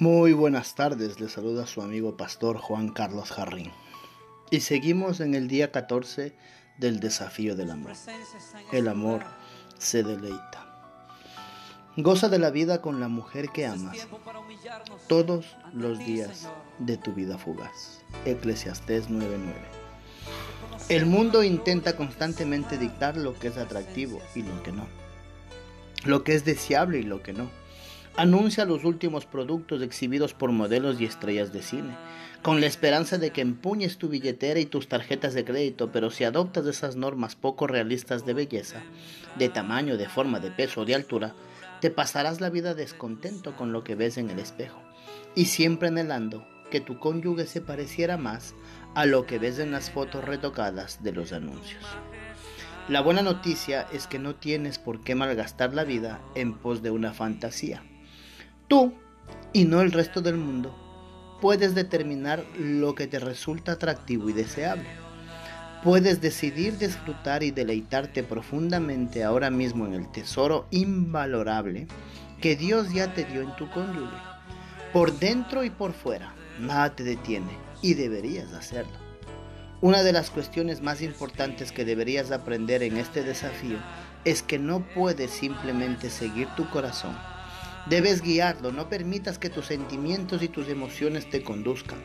Muy buenas tardes, le saluda su amigo pastor Juan Carlos Jarrín. Y seguimos en el día 14 del desafío del amor. El amor se deleita. Goza de la vida con la mujer que amas todos los días de tu vida fugaz. Eclesiastés 9:9. El mundo intenta constantemente dictar lo que es atractivo y lo que no. Lo que es deseable y lo que no anuncia los últimos productos exhibidos por modelos y estrellas de cine, con la esperanza de que empuñes tu billetera y tus tarjetas de crédito, pero si adoptas esas normas poco realistas de belleza, de tamaño, de forma, de peso o de altura, te pasarás la vida descontento con lo que ves en el espejo, y siempre anhelando que tu cónyuge se pareciera más a lo que ves en las fotos retocadas de los anuncios. La buena noticia es que no tienes por qué malgastar la vida en pos de una fantasía Tú, y no el resto del mundo, puedes determinar lo que te resulta atractivo y deseable. Puedes decidir disfrutar y deleitarte profundamente ahora mismo en el tesoro invalorable que Dios ya te dio en tu cónyuge. Por dentro y por fuera, nada te detiene y deberías hacerlo. Una de las cuestiones más importantes que deberías aprender en este desafío es que no puedes simplemente seguir tu corazón Debes guiarlo, no permitas que tus sentimientos y tus emociones te conduzcan.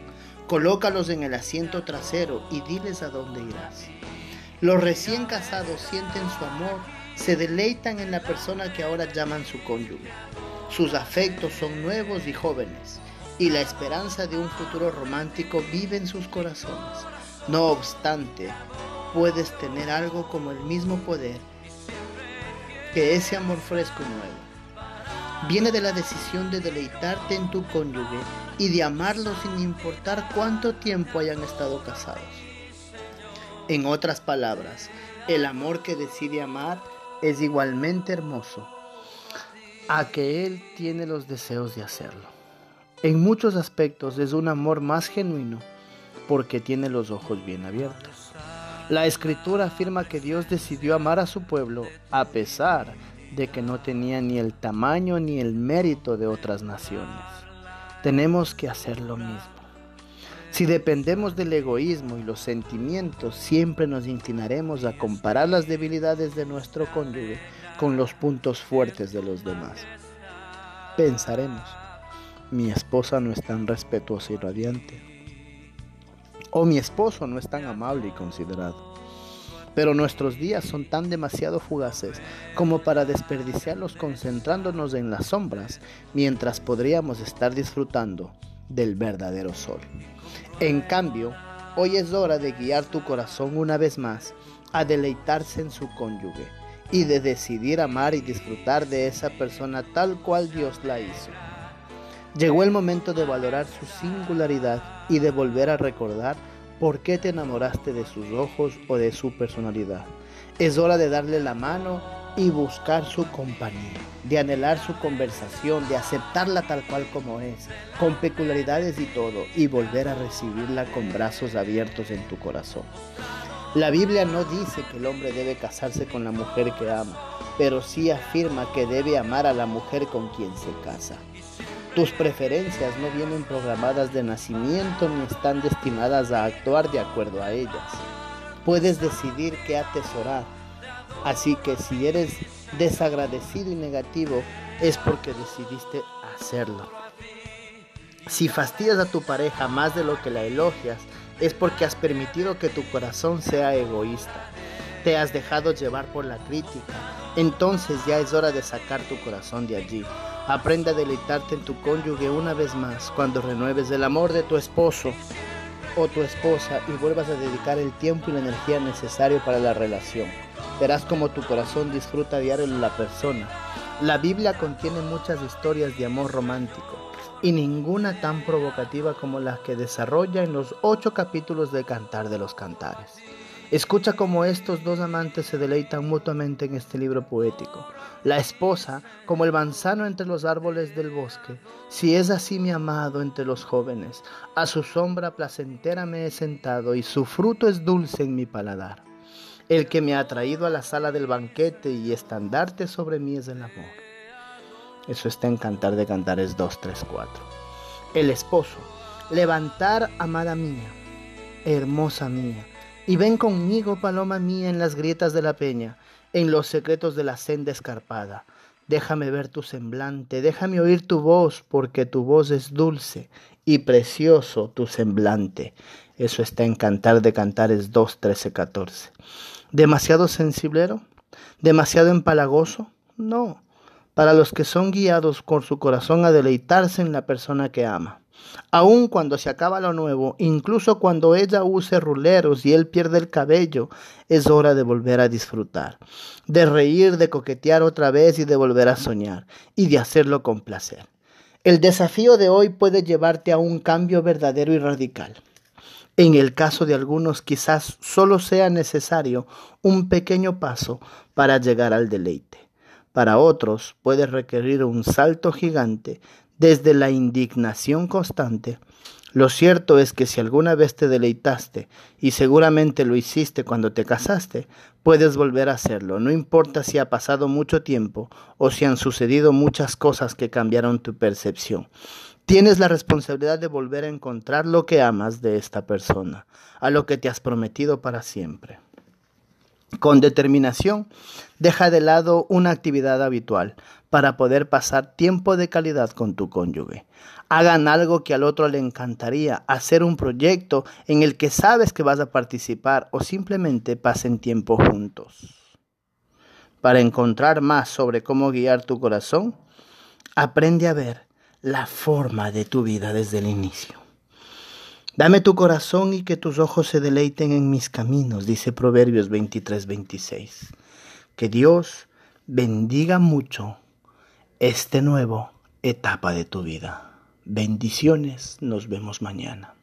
Colócalos en el asiento trasero y diles a dónde irás. Los recién casados sienten su amor, se deleitan en la persona que ahora llaman su cónyuge. Sus afectos son nuevos y jóvenes, y la esperanza de un futuro romántico vive en sus corazones. No obstante, puedes tener algo como el mismo poder que ese amor fresco y nuevo viene de la decisión de deleitarte en tu cónyuge y de amarlo sin importar cuánto tiempo hayan estado casados. En otras palabras, el amor que decide amar es igualmente hermoso a que él tiene los deseos de hacerlo. En muchos aspectos es un amor más genuino porque tiene los ojos bien abiertos. La escritura afirma que Dios decidió amar a su pueblo a pesar de que no tenía ni el tamaño ni el mérito de otras naciones. Tenemos que hacer lo mismo. Si dependemos del egoísmo y los sentimientos, siempre nos inclinaremos a comparar las debilidades de nuestro cónyuge con los puntos fuertes de los demás. Pensaremos, mi esposa no es tan respetuosa y radiante. O mi esposo no es tan amable y considerado. Pero nuestros días son tan demasiado fugaces como para desperdiciarlos concentrándonos en las sombras mientras podríamos estar disfrutando del verdadero sol. En cambio, hoy es hora de guiar tu corazón una vez más a deleitarse en su cónyuge y de decidir amar y disfrutar de esa persona tal cual Dios la hizo. Llegó el momento de valorar su singularidad y de volver a recordar ¿Por qué te enamoraste de sus ojos o de su personalidad? Es hora de darle la mano y buscar su compañía, de anhelar su conversación, de aceptarla tal cual como es, con peculiaridades y todo, y volver a recibirla con brazos abiertos en tu corazón. La Biblia no dice que el hombre debe casarse con la mujer que ama, pero sí afirma que debe amar a la mujer con quien se casa. Tus preferencias no vienen programadas de nacimiento ni están destinadas a actuar de acuerdo a ellas. Puedes decidir qué atesorar. Así que si eres desagradecido y negativo es porque decidiste hacerlo. Si fastidias a tu pareja más de lo que la elogias, es porque has permitido que tu corazón sea egoísta. Te has dejado llevar por la crítica. Entonces ya es hora de sacar tu corazón de allí. Aprende a deleitarte en tu cónyuge una vez más cuando renueves el amor de tu esposo o tu esposa y vuelvas a dedicar el tiempo y la energía necesario para la relación. Verás como tu corazón disfruta diario de la persona. La Biblia contiene muchas historias de amor romántico y ninguna tan provocativa como las que desarrolla en los ocho capítulos de Cantar de los Cantares. Escucha cómo estos dos amantes se deleitan mutuamente en este libro poético. La esposa, como el manzano entre los árboles del bosque, si es así mi amado entre los jóvenes, a su sombra placentera me he sentado y su fruto es dulce en mi paladar. El que me ha traído a la sala del banquete y estandarte sobre mí es el amor. Eso está en Cantar de Cantares 2, 3, 4. El esposo, levantar, amada mía, hermosa mía, y ven conmigo, paloma mía, en las grietas de la peña, en los secretos de la senda escarpada. Déjame ver tu semblante, déjame oír tu voz, porque tu voz es dulce y precioso tu semblante. Eso está en Cantar de Cantares 2, 13, 14. ¿Demasiado sensiblero? ¿Demasiado empalagoso? No, para los que son guiados con su corazón a deleitarse en la persona que ama. Aun cuando se acaba lo nuevo, incluso cuando ella use ruleros y él pierde el cabello, es hora de volver a disfrutar, de reír, de coquetear otra vez y de volver a soñar, y de hacerlo con placer. El desafío de hoy puede llevarte a un cambio verdadero y radical. En el caso de algunos quizás solo sea necesario un pequeño paso para llegar al deleite. Para otros puede requerir un salto gigante desde la indignación constante. Lo cierto es que si alguna vez te deleitaste, y seguramente lo hiciste cuando te casaste, puedes volver a hacerlo, no importa si ha pasado mucho tiempo o si han sucedido muchas cosas que cambiaron tu percepción. Tienes la responsabilidad de volver a encontrar lo que amas de esta persona, a lo que te has prometido para siempre. Con determinación, deja de lado una actividad habitual para poder pasar tiempo de calidad con tu cónyuge. Hagan algo que al otro le encantaría, hacer un proyecto en el que sabes que vas a participar o simplemente pasen tiempo juntos. Para encontrar más sobre cómo guiar tu corazón, aprende a ver la forma de tu vida desde el inicio. Dame tu corazón y que tus ojos se deleiten en mis caminos, dice Proverbios 23, 26. Que Dios bendiga mucho este nuevo etapa de tu vida. Bendiciones, nos vemos mañana.